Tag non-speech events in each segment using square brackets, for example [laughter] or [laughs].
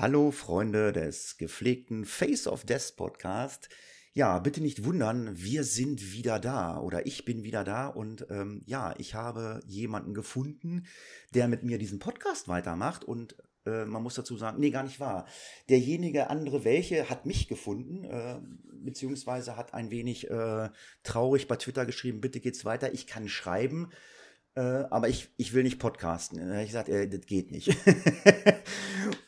Hallo Freunde des gepflegten Face of Death Podcast. Ja, bitte nicht wundern, wir sind wieder da oder ich bin wieder da und ähm, ja, ich habe jemanden gefunden, der mit mir diesen Podcast weitermacht und äh, man muss dazu sagen, nee, gar nicht wahr. Derjenige andere welche hat mich gefunden, äh, beziehungsweise hat ein wenig äh, traurig bei Twitter geschrieben, bitte geht's weiter, ich kann schreiben. Äh, aber ich, ich will nicht podcasten. Ich gesagt, äh, das geht nicht. [laughs]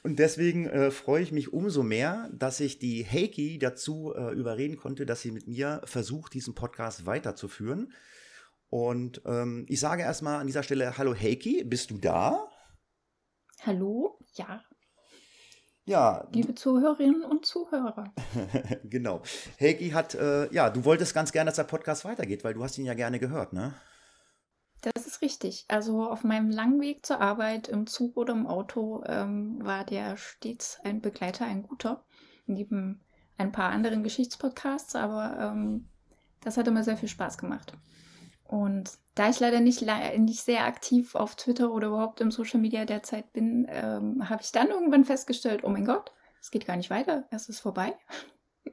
und deswegen äh, freue ich mich umso mehr, dass ich die Heiki dazu äh, überreden konnte, dass sie mit mir versucht, diesen Podcast weiterzuführen. Und ähm, ich sage erstmal an dieser Stelle, hallo Heiki, bist du da? Hallo, ja. Ja. Liebe Zuhörerinnen und Zuhörer. [laughs] genau. Heiki hat, äh, ja, du wolltest ganz gerne, dass der Podcast weitergeht, weil du hast ihn ja gerne gehört, ne? Das ist richtig. Also auf meinem langen Weg zur Arbeit im Zug oder im Auto ähm, war der stets ein Begleiter, ein guter, neben ein paar anderen Geschichtspodcasts, aber ähm, das hat immer sehr viel Spaß gemacht. Und da ich leider nicht, nicht sehr aktiv auf Twitter oder überhaupt im Social Media derzeit bin, ähm, habe ich dann irgendwann festgestellt, oh mein Gott, es geht gar nicht weiter, es ist vorbei. [laughs]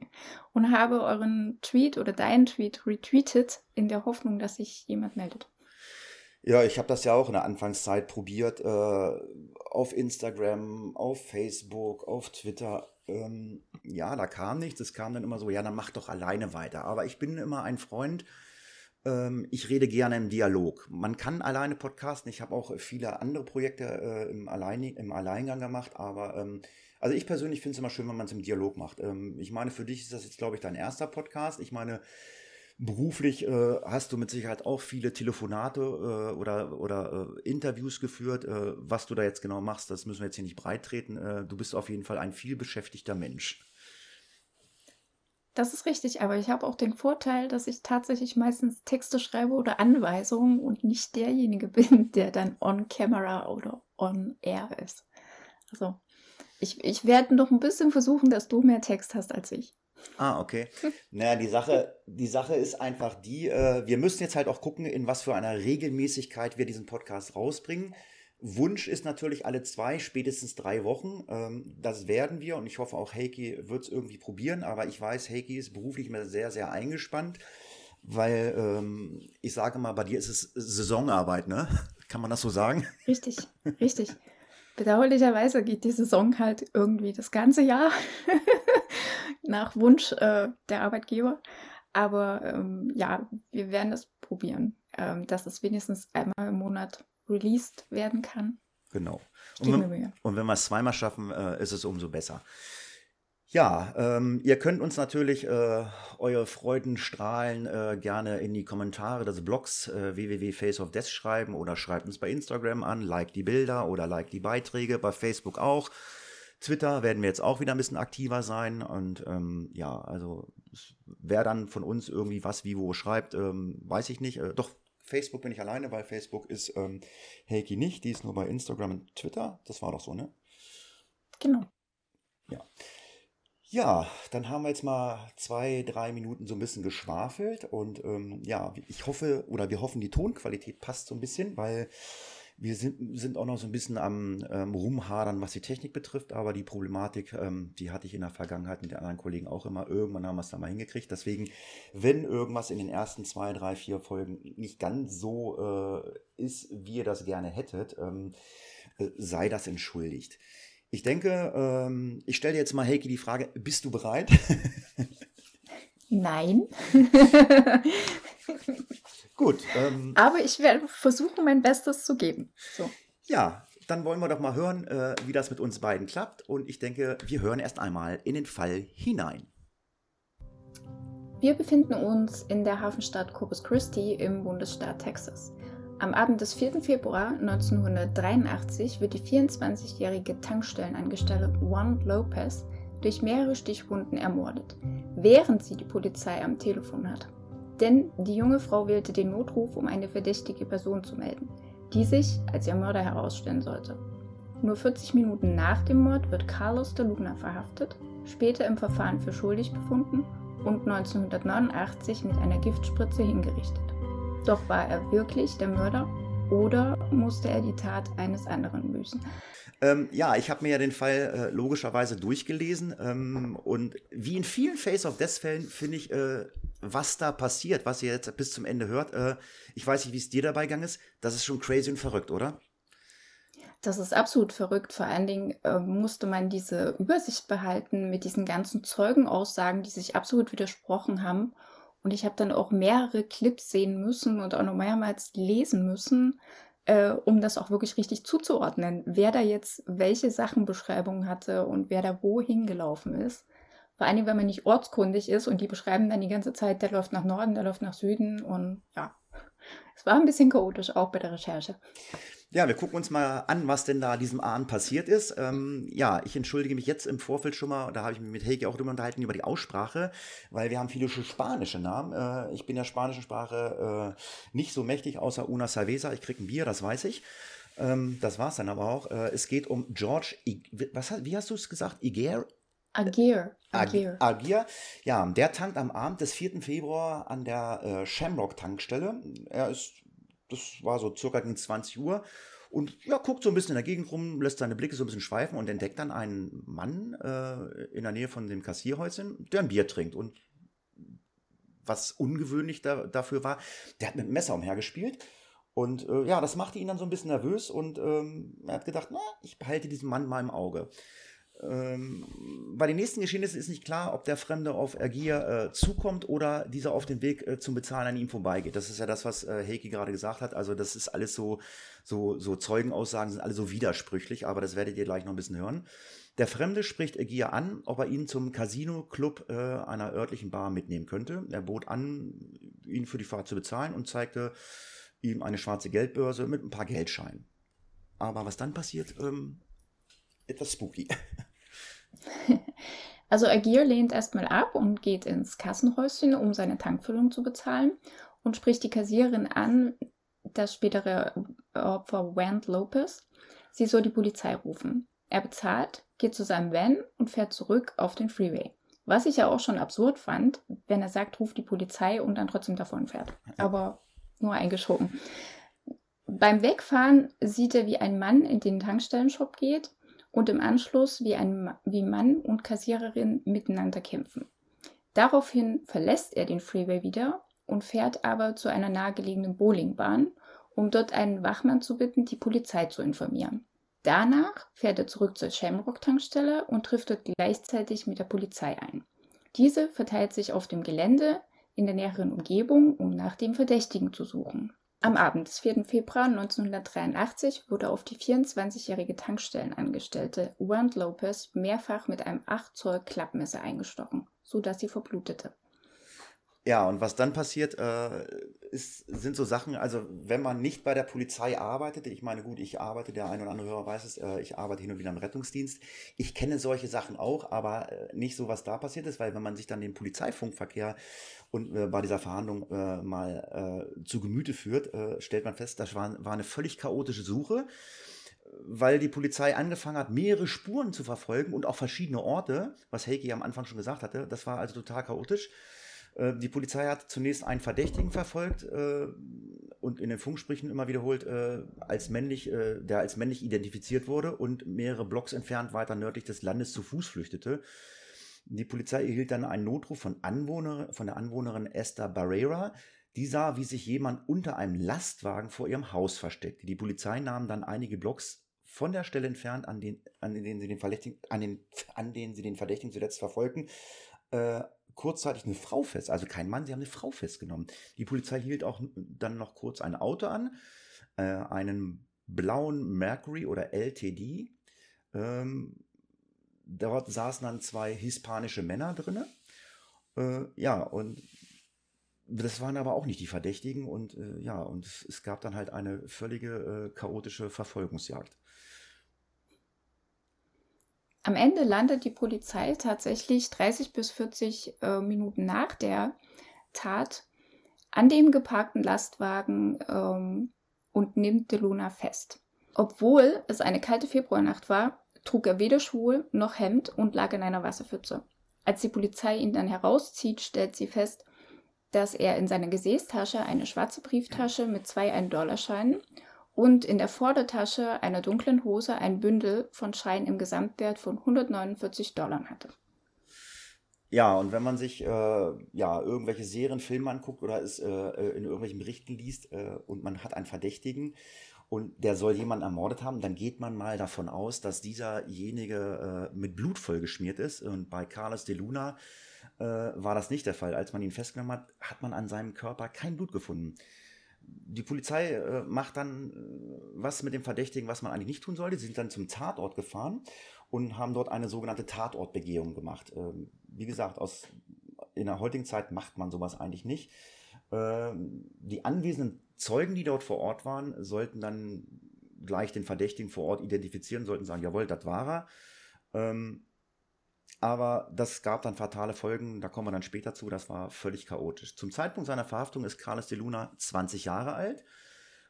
Und habe euren Tweet oder deinen Tweet retweetet in der Hoffnung, dass sich jemand meldet. Ja, ich habe das ja auch in der Anfangszeit probiert, äh, auf Instagram, auf Facebook, auf Twitter. Ähm, ja, da kam nichts. Es kam dann immer so, ja, dann mach doch alleine weiter. Aber ich bin immer ein Freund, ähm, ich rede gerne im Dialog. Man kann alleine podcasten. Ich habe auch viele andere Projekte äh, im, Allein im Alleingang gemacht, aber ähm, also ich persönlich finde es immer schön, wenn man es im Dialog macht. Ähm, ich meine, für dich ist das jetzt, glaube ich, dein erster Podcast. Ich meine, Beruflich äh, hast du mit Sicherheit auch viele Telefonate äh, oder, oder äh, Interviews geführt. Äh, was du da jetzt genau machst, das müssen wir jetzt hier nicht breit treten. Äh, du bist auf jeden Fall ein vielbeschäftigter Mensch. Das ist richtig, aber ich habe auch den Vorteil, dass ich tatsächlich meistens Texte schreibe oder Anweisungen und nicht derjenige [laughs] bin, der dann on camera oder on air ist. Also ich, ich werde noch ein bisschen versuchen, dass du mehr Text hast als ich. Ah, okay. Naja, die Sache, die Sache ist einfach die, äh, wir müssen jetzt halt auch gucken, in was für einer Regelmäßigkeit wir diesen Podcast rausbringen. Wunsch ist natürlich alle zwei, spätestens drei Wochen. Ähm, das werden wir und ich hoffe auch Heiki wird es irgendwie probieren, aber ich weiß, Heiki ist beruflich immer sehr, sehr eingespannt, weil ähm, ich sage mal, bei dir ist es Saisonarbeit, ne? [laughs] Kann man das so sagen? Richtig, richtig. Bedauerlicherweise geht die Saison halt irgendwie das ganze Jahr [laughs] nach Wunsch äh, der Arbeitgeber. Aber ähm, ja, wir werden es probieren, ähm, dass es wenigstens einmal im Monat released werden kann. Genau. Und wenn, und wenn, wir es zweimal schaffen, äh, ist es umso besser. Ja, ähm, ihr könnt uns natürlich äh, eure Freudenstrahlen äh, gerne in die Kommentare des Blogs äh, www.faceofdeath schreiben oder schreibt uns bei Instagram an, like die Bilder oder like die Beiträge, bei Facebook auch. Twitter werden wir jetzt auch wieder ein bisschen aktiver sein und ähm, ja, also wer dann von uns irgendwie was wie wo schreibt, ähm, weiß ich nicht. Äh, doch, Facebook bin ich alleine, weil Facebook ist ähm, Heiki nicht, die ist nur bei Instagram und Twitter. Das war doch so, ne? Genau. Ja. Ja, dann haben wir jetzt mal zwei, drei Minuten so ein bisschen geschwafelt und ähm, ja, ich hoffe oder wir hoffen, die Tonqualität passt so ein bisschen, weil wir sind, sind auch noch so ein bisschen am ähm, Rumhadern, was die Technik betrifft, aber die Problematik, ähm, die hatte ich in der Vergangenheit mit den anderen Kollegen auch immer. Irgendwann haben wir es da mal hingekriegt. Deswegen, wenn irgendwas in den ersten zwei, drei, vier Folgen nicht ganz so äh, ist, wie ihr das gerne hättet, ähm, äh, sei das entschuldigt. Ich denke, ähm, ich stelle jetzt mal, Heiki, die Frage, bist du bereit? [laughs] Nein. Gut. Ähm, Aber ich werde versuchen, mein Bestes zu geben. So. Ja, dann wollen wir doch mal hören, äh, wie das mit uns beiden klappt. Und ich denke, wir hören erst einmal in den Fall hinein. Wir befinden uns in der Hafenstadt Corpus Christi im Bundesstaat Texas. Am Abend des 4. Februar 1983 wird die 24-jährige Tankstellenangestellte Juan Lopez durch mehrere Stichwunden ermordet, während sie die Polizei am Telefon hat. Denn die junge Frau wählte den Notruf, um eine verdächtige Person zu melden, die sich als ihr Mörder herausstellen sollte. Nur 40 Minuten nach dem Mord wird Carlos de Luna verhaftet, später im Verfahren für schuldig befunden und 1989 mit einer Giftspritze hingerichtet. Doch war er wirklich der Mörder oder musste er die Tat eines anderen büßen? Ähm, ja, ich habe mir ja den Fall äh, logischerweise durchgelesen ähm, und wie in vielen Face of Death Fällen finde ich, äh, was da passiert, was ihr jetzt bis zum Ende hört, äh, ich weiß nicht, wie es dir dabei gegangen ist, das ist schon crazy und verrückt, oder? Das ist absolut verrückt. Vor allen Dingen äh, musste man diese Übersicht behalten mit diesen ganzen Zeugenaussagen, die sich absolut widersprochen haben. Und ich habe dann auch mehrere Clips sehen müssen und auch noch mehrmals lesen müssen, äh, um das auch wirklich richtig zuzuordnen, wer da jetzt welche Sachenbeschreibungen hatte und wer da wohin gelaufen ist. Vor Dingen, wenn man nicht ortskundig ist und die beschreiben dann die ganze Zeit, der läuft nach Norden, der läuft nach Süden und ja, es war ein bisschen chaotisch auch bei der Recherche. Ja, wir gucken uns mal an, was denn da diesem Abend passiert ist. Ähm, ja, ich entschuldige mich jetzt im Vorfeld schon mal, da habe ich mich mit Heike auch drüber unterhalten, über die Aussprache, weil wir haben viele spanische Namen. Äh, ich bin der spanischen Sprache äh, nicht so mächtig, außer una cerveza. Ich kriege ein Bier, das weiß ich. Ähm, das war es dann aber auch. Äh, es geht um George, I was, wie hast du es gesagt? Iger? Agir. Agir. Agir. Ja, der tankt am Abend des 4. Februar an der äh, Shamrock-Tankstelle. Er ist das war so circa gegen 20 Uhr. Und ja, guckt so ein bisschen in der Gegend rum, lässt seine Blicke so ein bisschen schweifen und entdeckt dann einen Mann äh, in der Nähe von dem Kassierhäuschen, der ein Bier trinkt. Und was ungewöhnlich da, dafür war, der hat mit dem Messer umhergespielt. Und äh, ja, das machte ihn dann so ein bisschen nervös und ähm, er hat gedacht, na, ich behalte diesen Mann mal im Auge. Ähm, bei den nächsten Geschehnissen ist nicht klar, ob der Fremde auf Ergier äh, zukommt oder dieser auf dem Weg äh, zum Bezahlen an ihm vorbeigeht. Das ist ja das, was äh, Heiki gerade gesagt hat. Also das ist alles so, so, so Zeugenaussagen sind alle so widersprüchlich, aber das werdet ihr gleich noch ein bisschen hören. Der Fremde spricht Ergier an, ob er ihn zum Casino-Club äh, einer örtlichen Bar mitnehmen könnte. Er bot an, ihn für die Fahrt zu bezahlen und zeigte ihm eine schwarze Geldbörse mit ein paar Geldscheinen. Aber was dann passiert, ähm, etwas spooky. [laughs] [laughs] Also Agir lehnt erstmal ab und geht ins Kassenhäuschen, um seine Tankfüllung zu bezahlen und spricht die Kassiererin an, das spätere Opfer Wand Lopez. Sie soll die Polizei rufen. Er bezahlt, geht zu seinem Van und fährt zurück auf den Freeway. Was ich ja auch schon absurd fand, wenn er sagt, ruft die Polizei und dann trotzdem davon fährt. Aber nur eingeschoben. Beim Wegfahren sieht er, wie ein Mann in den Tankstellenshop geht und im Anschluss wie, ein, wie Mann und Kassiererin miteinander kämpfen. Daraufhin verlässt er den Freeway wieder und fährt aber zu einer nahegelegenen Bowlingbahn, um dort einen Wachmann zu bitten, die Polizei zu informieren. Danach fährt er zurück zur Shamrock-Tankstelle und trifft dort gleichzeitig mit der Polizei ein. Diese verteilt sich auf dem Gelände in der näheren Umgebung, um nach dem Verdächtigen zu suchen. Am Abend des 4. Februar 1983 wurde auf die 24-jährige Tankstellenangestellte Wand Lopez mehrfach mit einem 8 Zoll Klappmesser eingestochen, sodass sie verblutete. Ja, und was dann passiert, äh, ist, sind so Sachen, also wenn man nicht bei der Polizei arbeitet, ich meine, gut, ich arbeite, der ein oder andere Hörer weiß es, äh, ich arbeite hin und wieder im Rettungsdienst. Ich kenne solche Sachen auch, aber äh, nicht so, was da passiert ist, weil wenn man sich dann den Polizeifunkverkehr und äh, bei dieser Verhandlung äh, mal äh, zu Gemüte führt, stellt man fest, das war, war eine völlig chaotische Suche weil die Polizei angefangen hat, mehrere Spuren zu verfolgen und auch verschiedene Orte, was Heike am Anfang schon gesagt hatte. Das war also total chaotisch. Äh, die Polizei hat zunächst einen Verdächtigen verfolgt äh, und in den Funksprüchen immer wiederholt, äh, als männlich, der als männlich identifiziert wurde und mehrere Blocks entfernt weiter nördlich des Landes zu Fuß flüchtete. Die Polizei erhielt dann einen Notruf von, Anwohner, von der Anwohnerin Esther Barrera. Die sah, wie sich jemand unter einem Lastwagen vor ihrem Haus versteckte. Die Polizei nahm dann einige Blocks von der Stelle entfernt, an, den, an, denen, sie den Verdächtigen, an, den, an denen sie den Verdächtigen zuletzt verfolgten, äh, kurzzeitig eine Frau fest, also kein Mann, sie haben eine Frau festgenommen. Die Polizei hielt auch dann noch kurz ein Auto an, äh, einen blauen Mercury oder LTD. Ähm, dort saßen dann zwei hispanische Männer drin. Äh, ja, und das waren aber auch nicht die Verdächtigen und äh, ja, und es, es, gab dann halt eine völlige äh, chaotische Verfolgungsjagd. Am Ende landet die Polizei tatsächlich 30 bis 40 äh, Minuten nach der Tat an dem geparkten Lastwagen ähm, und nimmt DeLuna fest. Obwohl es eine kalte Februarnacht war, trug er weder Schuhe noch Hemd und lag in einer Wasserpfütze. Als die Polizei ihn dann herauszieht, stellt sie fest, dass er in seiner Gesäßtasche eine schwarze Brieftasche mit zwei 1-Dollar-Scheinen und in der Vordertasche einer dunklen Hose ein Bündel von Scheinen im Gesamtwert von 149 Dollar hatte. Ja, und wenn man sich äh, ja irgendwelche Serien, Filme anguckt oder es äh, äh in irgendwelchen Berichten liest äh, und man hat einen Verdächtigen und der soll jemanden ermordet haben, dann geht man mal davon aus, dass dieserjenige äh, mit Blut vollgeschmiert ist. Und bei Carlos de Luna äh, war das nicht der Fall. Als man ihn festgenommen hat, hat man an seinem Körper kein Blut gefunden. Die Polizei äh, macht dann äh, was mit dem Verdächtigen, was man eigentlich nicht tun sollte. Sie sind dann zum Tatort gefahren und haben dort eine sogenannte Tatortbegehung gemacht. Ähm, wie gesagt, aus, in der heutigen Zeit macht man sowas eigentlich nicht. Ähm, die anwesenden Zeugen, die dort vor Ort waren, sollten dann gleich den Verdächtigen vor Ort identifizieren, sollten sagen, jawohl, das war er. Ähm, aber das gab dann fatale Folgen, da kommen wir dann später zu, das war völlig chaotisch. Zum Zeitpunkt seiner Verhaftung ist Carlos de Luna 20 Jahre alt,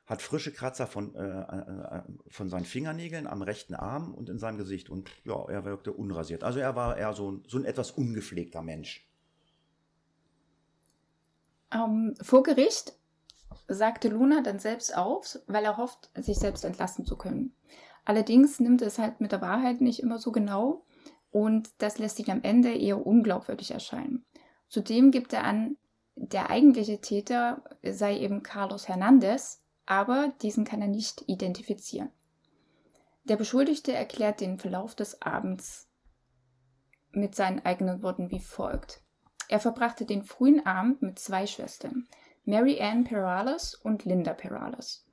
hat frische Kratzer von, äh, äh, von seinen Fingernägeln am rechten Arm und in seinem Gesicht. Und ja, er wirkte unrasiert. Also er war eher so, so ein etwas ungepflegter Mensch. Ähm, vor Gericht sagte Luna dann selbst auf, weil er hofft, sich selbst entlassen zu können. Allerdings nimmt es halt mit der Wahrheit nicht immer so genau und das lässt ihn am Ende eher unglaubwürdig erscheinen. Zudem gibt er an, der eigentliche Täter sei eben Carlos Hernandez, aber diesen kann er nicht identifizieren. Der Beschuldigte erklärt den Verlauf des Abends mit seinen eigenen Worten wie folgt. Er verbrachte den frühen Abend mit zwei Schwestern, Mary Ann Perales und Linda Perales.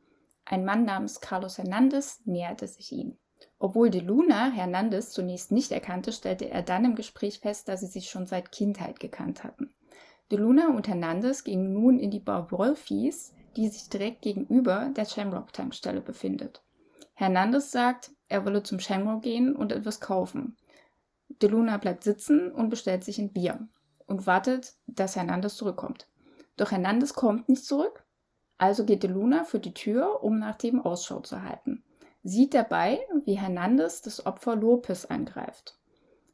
Ein Mann namens Carlos Hernandez näherte sich ihnen. Obwohl de Luna Hernandez zunächst nicht erkannte, stellte er dann im Gespräch fest, dass sie sich schon seit Kindheit gekannt hatten. De Luna und Hernandez gingen nun in die Bar Wolfies, die sich direkt gegenüber der Shamrock-Tankstelle befindet. Hernandez sagt, er wolle zum Shamrock gehen und etwas kaufen. De Luna bleibt sitzen und bestellt sich ein Bier und wartet, dass Hernandez zurückkommt. Doch Hernandez kommt nicht zurück, also geht De Luna für die Tür, um nach dem Ausschau zu halten sieht dabei, wie Hernandez das Opfer Lopez angreift.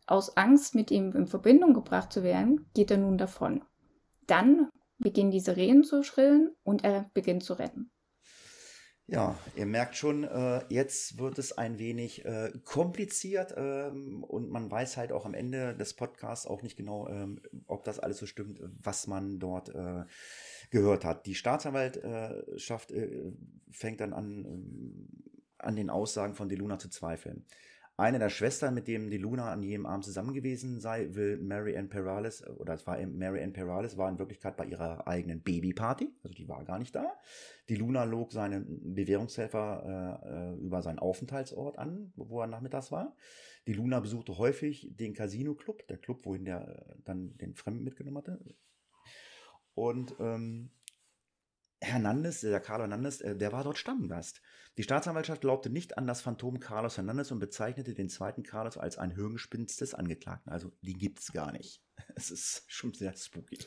Aus Angst, mit ihm in Verbindung gebracht zu werden, geht er nun davon. Dann beginnen die Sirenen zu schrillen und er beginnt zu rennen. Ja, ihr merkt schon, äh, jetzt wird es ein wenig äh, kompliziert ähm, und man weiß halt auch am Ende des Podcasts auch nicht genau, ähm, ob das alles so stimmt, was man dort äh, gehört hat. Die Staatsanwaltschaft äh, fängt dann an, ähm, an den Aussagen von DeLuna zu zweifeln. Eine der Schwestern, mit dem DeLuna an jedem Abend zusammen gewesen sei, will Mary Ann Perales, oder es war Mary Ann Perales, war in Wirklichkeit bei ihrer eigenen Babyparty, also die war gar nicht da. DeLuna log seinen Bewährungshelfer äh, äh, über seinen Aufenthaltsort an, wo er nachmittags war. DeLuna besuchte häufig den Casino Club, der Club, wohin der äh, dann den Fremden mitgenommen hatte. Und ähm, Hernandez, der Carlos Hernandez, äh, der war dort Stammgast. Die Staatsanwaltschaft glaubte nicht an das Phantom Carlos Hernandez und bezeichnete den zweiten Carlos als ein Hirngespinst des Angeklagten. Also die gibt's gar nicht. [laughs] Es ist schon sehr spooky.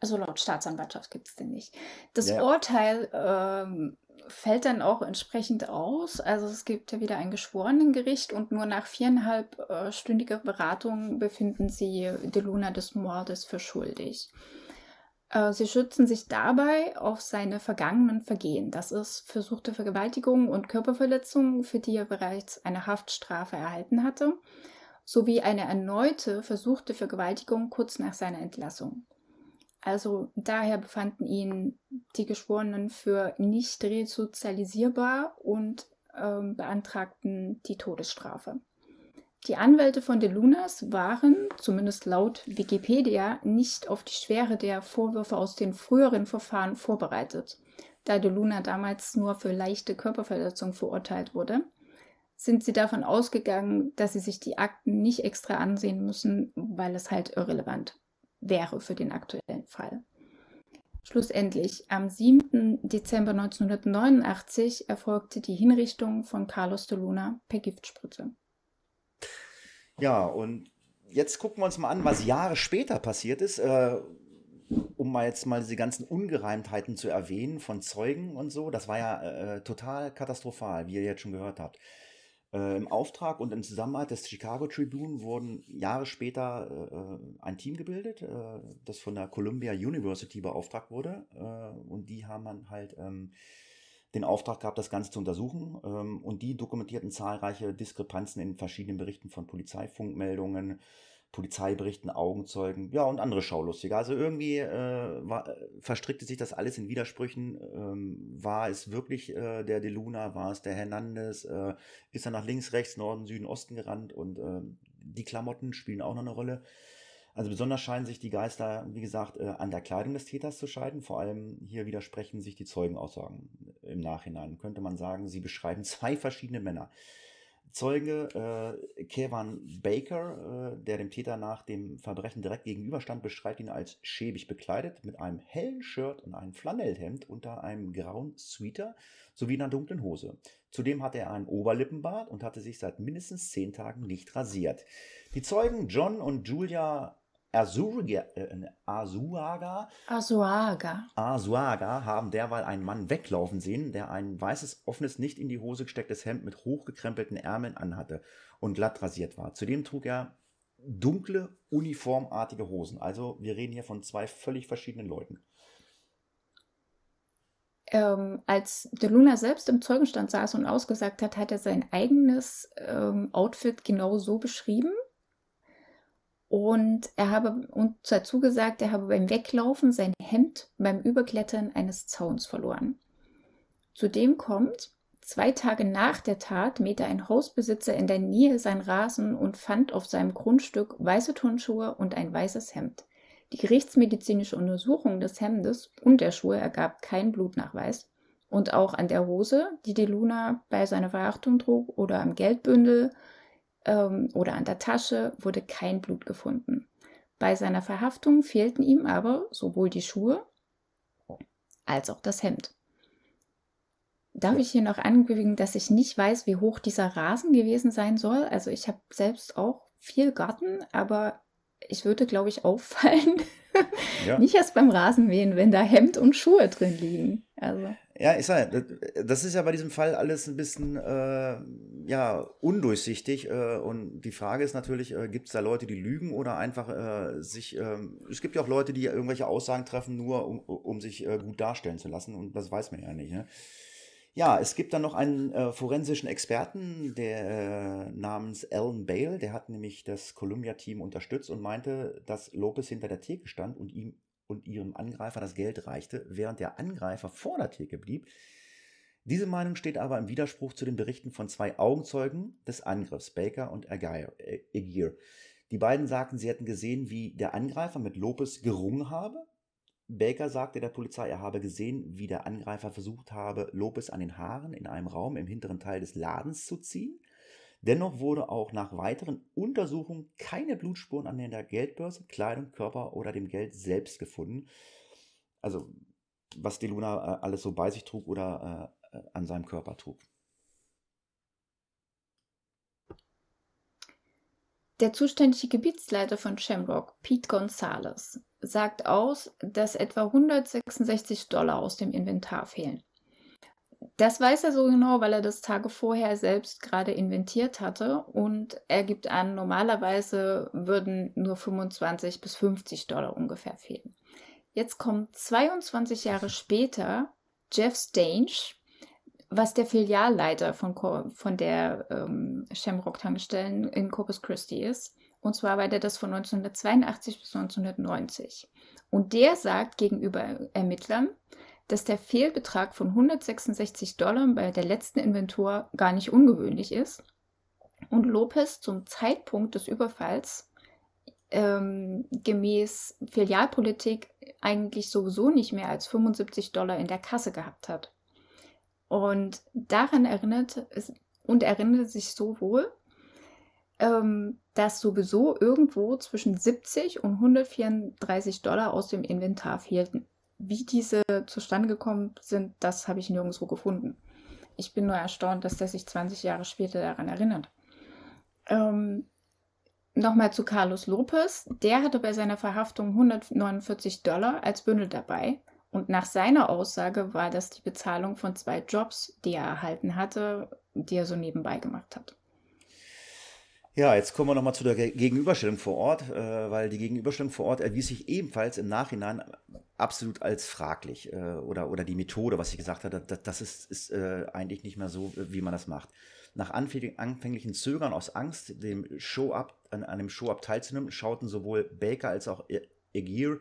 Also laut Staatsanwaltschaft gibt es den nicht. Das ja. Urteil ähm, fällt dann auch entsprechend aus. Also es gibt ja wieder ein Geschworenengericht und nur nach viereinhalbstündiger äh, Beratung befinden sie De Luna des Mordes für schuldig. Äh, sie schützen sich dabei auf seine vergangenen Vergehen. Das ist versuchte Vergewaltigung und Körperverletzung, für die er bereits eine Haftstrafe erhalten hatte, sowie eine erneute versuchte Vergewaltigung kurz nach seiner Entlassung. Also daher befanden ihn die Geschworenen für nicht resozialisierbar und ähm, beantragten die Todesstrafe. Die Anwälte von De Lunas waren, zumindest laut Wikipedia, nicht auf die Schwere der Vorwürfe aus den früheren Verfahren vorbereitet. Da De Luna damals nur für leichte Körperverletzung verurteilt wurde, sind sie davon ausgegangen, dass sie sich die Akten nicht extra ansehen müssen, weil es halt irrelevant wäre für den aktuellen Fall. Schlussendlich, am 7. Dezember 1989 erfolgte die Hinrichtung von Carlos de Luna per Giftspritze. Ja, und jetzt gucken wir uns mal an, was Jahre später passiert ist. Äh, um mal jetzt mal diese ganzen Ungereimtheiten zu erwähnen von Zeugen und so, das war ja äh, total katastrophal, wie ihr jetzt schon gehört habt. Äh, Im Auftrag und in Zusammenarbeit des Chicago Tribune wurden Jahre später äh, ein Team gebildet, äh, das von der Columbia University beauftragt wurde. Äh, und die haben dann halt ähm, den Auftrag gehabt, das Ganze zu untersuchen. Ähm, und die dokumentierten zahlreiche Diskrepanzen in verschiedenen Berichten von Polizeifunkmeldungen, Polizeiberichten, Augenzeugen, ja und andere Schaulustige. Also irgendwie äh, war, verstrickte sich das alles in Widersprüchen. Ähm, war es wirklich äh, der De Luna, war es der Hernandez, äh, ist er nach links, rechts, Norden, Süden, Osten gerannt und äh, die Klamotten spielen auch noch eine Rolle. Also besonders scheinen sich die Geister, wie gesagt, äh, an der Kleidung des Täters zu scheiden. Vor allem hier widersprechen sich die Zeugenaussagen im Nachhinein. Könnte man sagen, sie beschreiben [laughs] zwei verschiedene Männer. Zeuge äh, Kevin Baker, äh, der dem Täter nach dem Verbrechen direkt gegenüberstand, beschreibt ihn als schäbig bekleidet mit einem hellen Shirt und einem Flanellhemd unter einem grauen Sweater sowie einer dunklen Hose. Zudem hatte er einen Oberlippenbart und hatte sich seit mindestens zehn Tagen nicht rasiert. Die Zeugen John und Julia Azuaga, äh, Azuaga, Azuaga. Azuaga haben derweil einen Mann weglaufen sehen, der ein weißes, offenes, nicht in die Hose gestecktes Hemd mit hochgekrempelten Ärmeln anhatte und glatt rasiert war. Zudem trug er dunkle, uniformartige Hosen. Also wir reden hier von zwei völlig verschiedenen Leuten. Ähm, als De Luna selbst im Zeugenstand saß und ausgesagt hat, hat er sein eigenes ähm, Outfit genau so beschrieben. Und er habe uns dazu gesagt, er habe beim Weglaufen sein Hemd beim Überklettern eines Zauns verloren. Zudem kommt, zwei Tage nach der Tat mähte ein Hausbesitzer in der Nähe sein Rasen und fand auf seinem Grundstück weiße Turnschuhe und ein weißes Hemd. Die gerichtsmedizinische Untersuchung des Hemdes und der Schuhe ergab keinen Blutnachweis. Und auch an der Hose, die die Luna bei seiner Verhaftung trug, oder am Geldbündel ähm, oder an der Tasche wurde kein Blut gefunden. Bei seiner Verhaftung fehlten ihm aber sowohl die Schuhe als auch das Hemd. Darf ich hier noch ankündigen, dass ich nicht weiß, wie hoch dieser Rasen gewesen sein soll? Also ich habe selbst auch viel Garten, aber ich würde, glaube ich, auffallen. Ja. [laughs] Nicht erst beim Rasenmähen, wenn da Hemd und Schuhe drin liegen. Also. Ja, ist ja, das ist ja bei diesem Fall alles ein bisschen äh, ja, undurchsichtig. Äh, und die Frage ist natürlich, äh, gibt es da Leute, die lügen oder einfach äh, sich. Ähm, es gibt ja auch Leute, die irgendwelche Aussagen treffen, nur um, um sich äh, gut darstellen zu lassen. Und das weiß man ja nicht. Ne? Ja, es gibt dann noch einen äh, forensischen Experten, der namens Alan Bale, der hat nämlich das Columbia-Team unterstützt und meinte, dass Lopez hinter der Theke stand und ihm und ihrem Angreifer das Geld reichte, während der Angreifer vor der Theke blieb. Diese Meinung steht aber im Widerspruch zu den Berichten von zwei Augenzeugen des Angriffs, Baker und Aguirre. Äh, Die beiden sagten, sie hätten gesehen, wie der Angreifer mit Lopez gerungen habe Baker sagte der Polizei, er habe gesehen, wie der Angreifer versucht habe, Lopez an den Haaren in einem Raum im hinteren Teil des Ladens zu ziehen. Dennoch wurde auch nach weiteren Untersuchungen keine Blutspuren an der Geldbörse, Kleidung, Körper oder dem Geld selbst gefunden. Also was die Luna äh, alles so bei sich trug oder äh, an seinem Körper trug. Der zuständige Gebietsleiter von Shamrock, Pete Gonzalez, sagt aus, dass etwa 166 Dollar aus dem Inventar fehlen. Das weiß er so genau, weil er das Tage vorher selbst gerade inventiert hatte und er gibt an, normalerweise würden nur 25 bis 50 Dollar ungefähr fehlen. Jetzt kommt 22 Jahre später Jeff Stange, was der Filialleiter von, von der ähm, Shamrock-Tankstellen in Corpus Christi ist und zwar war der das von 1982 bis 1990. Und der sagt gegenüber Ermittlern, dass der Fehlbetrag von 166 Dollar bei der letzten Inventur gar nicht ungewöhnlich ist und Lopez zum Zeitpunkt des Überfalls ähm, gemäß Filialpolitik eigentlich sowieso nicht mehr als 75 Dollar in der Kasse gehabt hat. Und daran erinnert es, und erinnert sich so wohl, ähm, dass sowieso irgendwo zwischen 70 und 134 Dollar aus dem Inventar fehlten. Wie diese zustande gekommen sind, das habe ich nirgendwo gefunden. Ich bin nur erstaunt, dass der sich 20 Jahre später daran erinnert. Ähm, Nochmal zu Carlos Lopez. Der hatte bei seiner Verhaftung 149 Dollar als Bündel dabei. Und nach seiner Aussage war das die Bezahlung von zwei Jobs, die er erhalten hatte, die er so nebenbei gemacht hat. Ja, jetzt kommen wir nochmal zu der Gegenüberstellung vor Ort, äh, weil die Gegenüberstellung vor Ort erwies sich ebenfalls im Nachhinein absolut als fraglich. Äh, oder, oder die Methode, was ich gesagt hatte, das, ist, ist äh, eigentlich nicht mehr so, wie man das macht. Nach anfänglichen Zögern aus Angst, dem Show-up, an einem Show-up teilzunehmen, schauten sowohl Baker als auch Egir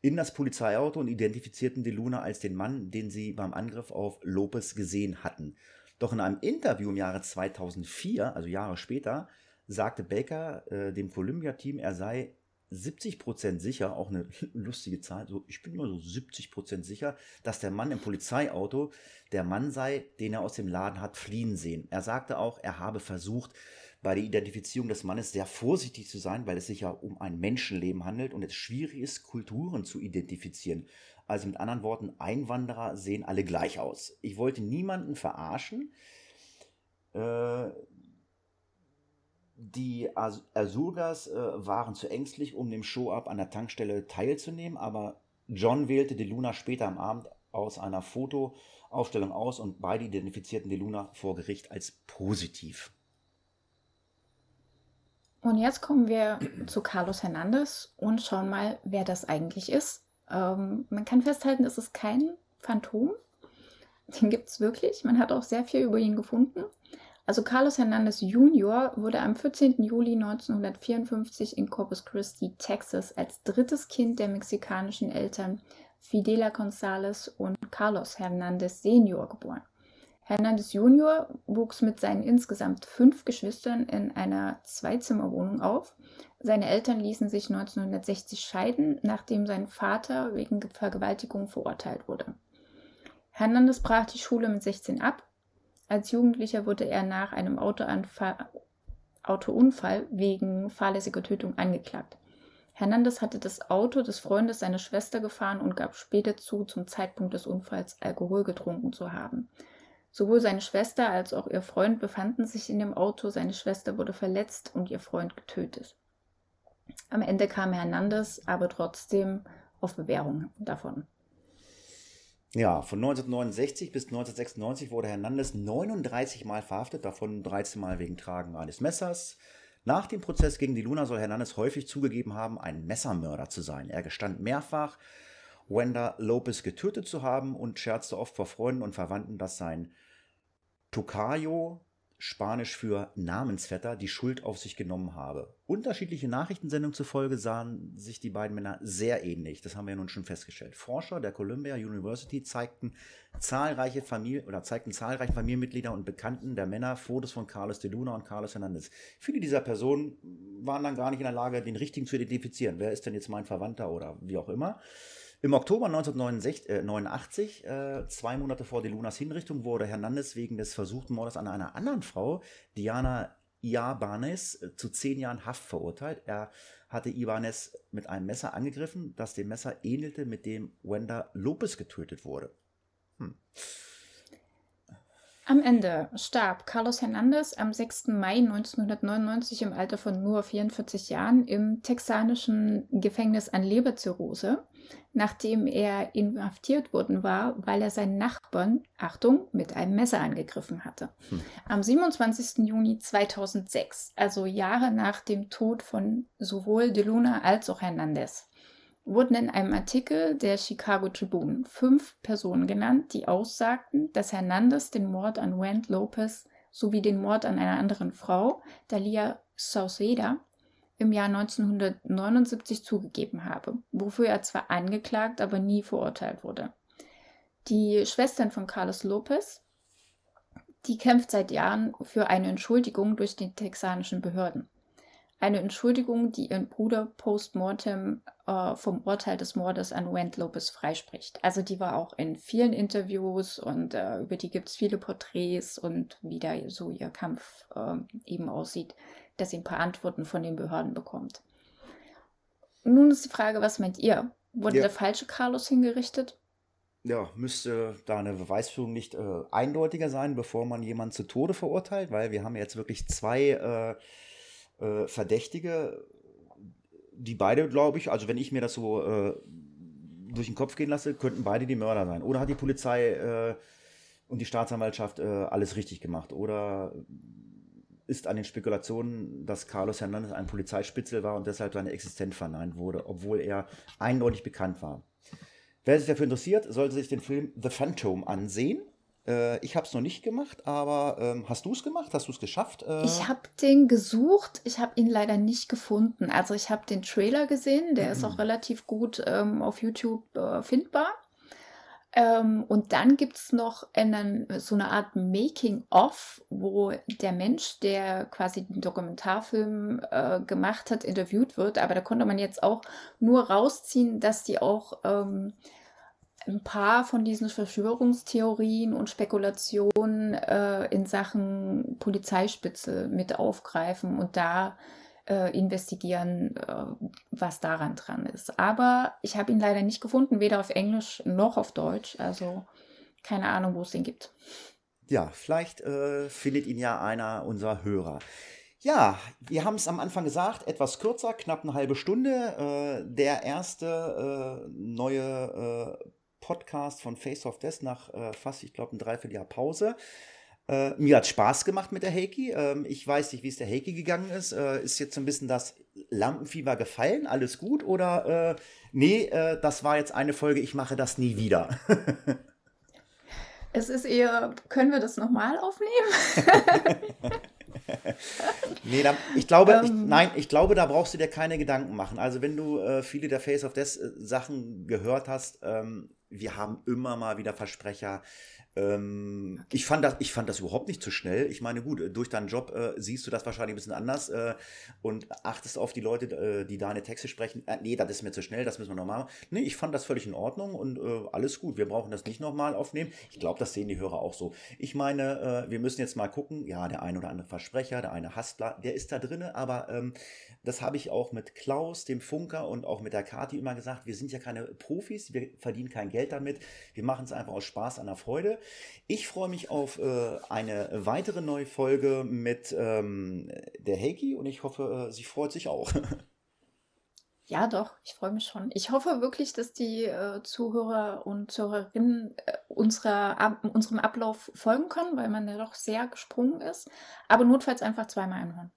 in das Polizeiauto und identifizierten DeLuna als den Mann, den sie beim Angriff auf Lopez gesehen hatten. Doch in einem Interview im Jahre 2004, also Jahre später, sagte Baker äh, dem Columbia-Team, er sei 70% sicher, auch eine [laughs] lustige Zahl, so, ich bin nur so 70% sicher, dass der Mann im Polizeiauto der Mann sei, den er aus dem Laden hat fliehen sehen. Er sagte auch, er habe versucht, bei der Identifizierung des Mannes sehr vorsichtig zu sein, weil es sich ja um ein Menschenleben handelt und es schwierig ist, Kulturen zu identifizieren. Also mit anderen Worten, Einwanderer sehen alle gleich aus. Ich wollte niemanden verarschen. Äh, die Azurgas äh, waren zu ängstlich, um dem Show-Up an der Tankstelle teilzunehmen, aber John wählte die Luna später am Abend aus einer Fotoaufstellung aus und beide identifizierten die Luna vor Gericht als positiv. Und jetzt kommen wir zu Carlos Hernandez und schauen mal, wer das eigentlich ist. Ähm, man kann festhalten, es ist kein Phantom. Den gibt es wirklich. Man hat auch sehr viel über ihn gefunden. Also Carlos Hernandez Jr. wurde am 14. Juli 1954 in Corpus Christi, Texas, als drittes Kind der mexikanischen Eltern Fidela González und Carlos Hernandez Senior geboren. Hernandez Junior wuchs mit seinen insgesamt fünf Geschwistern in einer Zweizimmerwohnung auf. Seine Eltern ließen sich 1960 scheiden, nachdem sein Vater wegen Vergewaltigung verurteilt wurde. Hernandez brach die Schule mit 16 ab. Als Jugendlicher wurde er nach einem Autounfall wegen fahrlässiger Tötung angeklagt. Hernandez hatte das Auto des Freundes seiner Schwester gefahren und gab später zu, zum Zeitpunkt des Unfalls Alkohol getrunken zu haben. Sowohl seine Schwester als auch ihr Freund befanden sich in dem Auto. Seine Schwester wurde verletzt und ihr Freund getötet. Am Ende kam Hernandez aber trotzdem auf Bewährung davon. Ja, von 1969 bis 1996 wurde Hernandez 39 Mal verhaftet, davon 13 Mal wegen Tragen eines Messers. Nach dem Prozess gegen die Luna soll Hernandez häufig zugegeben haben, ein Messermörder zu sein. Er gestand mehrfach, Wenda Lopez getötet zu haben und scherzte oft vor Freunden und Verwandten, dass sein Tocayo, Spanisch für Namensvetter, die Schuld auf sich genommen habe. Unterschiedliche Nachrichtensendungen zufolge sahen sich die beiden Männer sehr ähnlich. Das haben wir ja nun schon festgestellt. Forscher der Columbia University zeigten zahlreiche Familien oder zeigten zahlreichen Familienmitglieder und Bekannten der Männer Fotos von Carlos de Luna und Carlos Hernandez. Viele dieser Personen waren dann gar nicht in der Lage, den richtigen zu identifizieren. Wer ist denn jetzt mein Verwandter oder wie auch immer? Im Oktober 1989, äh, äh, zwei Monate vor De Lunas Hinrichtung, wurde Hernandez wegen des versuchten Mordes an einer anderen Frau, Diana Ibanez, äh, zu zehn Jahren Haft verurteilt. Er hatte Ibanez mit einem Messer angegriffen, das dem Messer ähnelte, mit dem Wenda Lopez getötet wurde. Hm. Am Ende starb Carlos Hernandez am 6. Mai 1999 im Alter von nur 44 Jahren im texanischen Gefängnis an Leberzirrhose, nachdem er inhaftiert worden war, weil er seinen Nachbarn, Achtung, mit einem Messer angegriffen hatte. Hm. Am 27. Juni 2006, also Jahre nach dem Tod von sowohl De Luna als auch Hernandez wurden in einem Artikel der Chicago Tribune fünf Personen genannt, die aussagten, dass Hernandez den Mord an Wend Lopez sowie den Mord an einer anderen Frau, Dalia Sauceda, im Jahr 1979 zugegeben habe, wofür er zwar angeklagt, aber nie verurteilt wurde. Die Schwestern von Carlos Lopez, die kämpft seit Jahren für eine Entschuldigung durch die texanischen Behörden. Eine Entschuldigung, die ihren Bruder postmortem äh, vom Urteil des Mordes an Wendt Lopez freispricht. Also die war auch in vielen Interviews und äh, über die gibt es viele Porträts und wie da so ihr Kampf äh, eben aussieht, dass sie ein paar Antworten von den Behörden bekommt. Nun ist die Frage, was meint ihr? Wurde ja. der falsche Carlos hingerichtet? Ja, müsste da eine Beweisführung nicht äh, eindeutiger sein, bevor man jemanden zu Tode verurteilt, weil wir haben jetzt wirklich zwei äh, äh, Verdächtige, die beide, glaube ich, also wenn ich mir das so äh, durch den Kopf gehen lasse, könnten beide die Mörder sein. Oder hat die Polizei äh, und die Staatsanwaltschaft äh, alles richtig gemacht? Oder ist an den Spekulationen, dass Carlos Hernandez ein Polizeispitzel war und deshalb seine Existenz verneint wurde, obwohl er eindeutig bekannt war. Wer sich dafür interessiert, sollte sich den Film The Phantom ansehen. Äh, ich habe es noch nicht gemacht, aber ähm, hast du es gemacht? Hast du es geschafft? Äh, ich habe den gesucht, ich habe ihn leider nicht gefunden. Also ich habe den Trailer gesehen, der ist auch relativ gut ähm, auf YouTube äh, findbar. Ähm, und dann gibt es noch einen, so eine Art Making-of, wo der Mensch, der quasi den Dokumentarfilm äh, gemacht hat, interviewt wird. Aber da konnte man jetzt auch nur rausziehen, dass die auch ähm, ein paar von diesen Verschwörungstheorien und Spekulationen äh, in Sachen Polizeispitze mit aufgreifen und da äh, investigieren, äh, was daran dran ist. Aber ich habe ihn leider nicht gefunden, weder auf Englisch noch auf Deutsch. Also keine Ahnung, wo es den gibt. Ja, vielleicht äh, findet ihn ja einer unserer Hörer. Ja, wir haben es am Anfang gesagt, etwas kürzer, knapp eine halbe Stunde. Äh, der erste äh, neue äh, Podcast von Face of Death nach fast, ich glaube, ein Dreivierteljahr Pause. Äh, mir hat Spaß gemacht mit der Heiki. Ähm, ich weiß nicht, wie es der Heiki gegangen ist. Äh, ist jetzt so ein bisschen das Lampenfieber gefallen? Alles gut? Oder äh, nee, äh, das war jetzt eine Folge, ich mache das nie wieder? [laughs] es ist eher, können wir das nochmal aufnehmen? [laughs] nee, da, ich glaube, ich, ähm. nein, ich glaube, da brauchst du dir keine Gedanken machen. Also wenn du äh, viele der Face of Death äh, Sachen gehört hast, ähm, wir haben immer mal wieder Versprecher. Ähm, ich, fand das, ich fand das überhaupt nicht zu schnell. Ich meine, gut, durch deinen Job äh, siehst du das wahrscheinlich ein bisschen anders äh, und achtest auf die Leute, äh, die deine Texte sprechen. Äh, nee, das ist mir zu schnell, das müssen wir nochmal machen. Nee, ich fand das völlig in Ordnung und äh, alles gut. Wir brauchen das nicht nochmal aufnehmen. Ich glaube, das sehen die Hörer auch so. Ich meine, äh, wir müssen jetzt mal gucken. Ja, der ein oder andere Versprecher, der eine Hustler, der ist da drin, aber ähm, das habe ich auch mit Klaus, dem Funker und auch mit der Kati immer gesagt. Wir sind ja keine Profis, wir verdienen kein Geld damit. Wir machen es einfach aus Spaß an der Freude. Ich freue mich auf äh, eine weitere neue Folge mit ähm, der Heiki und ich hoffe, äh, sie freut sich auch. [laughs] Ja, doch, ich freue mich schon. Ich hoffe wirklich, dass die äh, Zuhörer und Zuhörerinnen äh, unserer, ab, unserem Ablauf folgen können, weil man ja doch sehr gesprungen ist. Aber notfalls einfach zweimal anhören.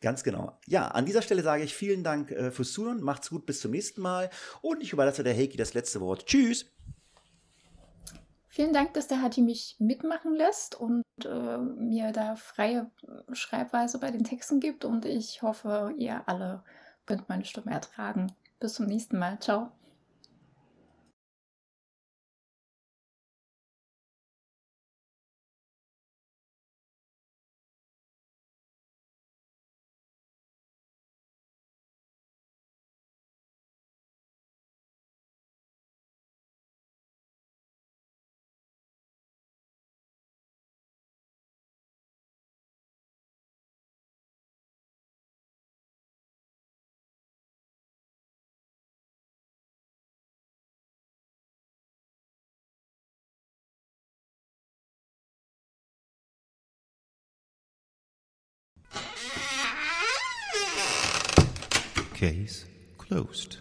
Ganz genau. Ja, an dieser Stelle sage ich vielen Dank äh, fürs Zuhören. Macht's gut, bis zum nächsten Mal. Und ich überlasse der Heiki das letzte Wort. Tschüss. Vielen Dank, dass der Hati mich mitmachen lässt und äh, mir da freie Schreibweise bei den Texten gibt. Und ich hoffe, ihr alle könnt meine Stimme ertragen. Bis zum nächsten Mal. Ciao. Case closed.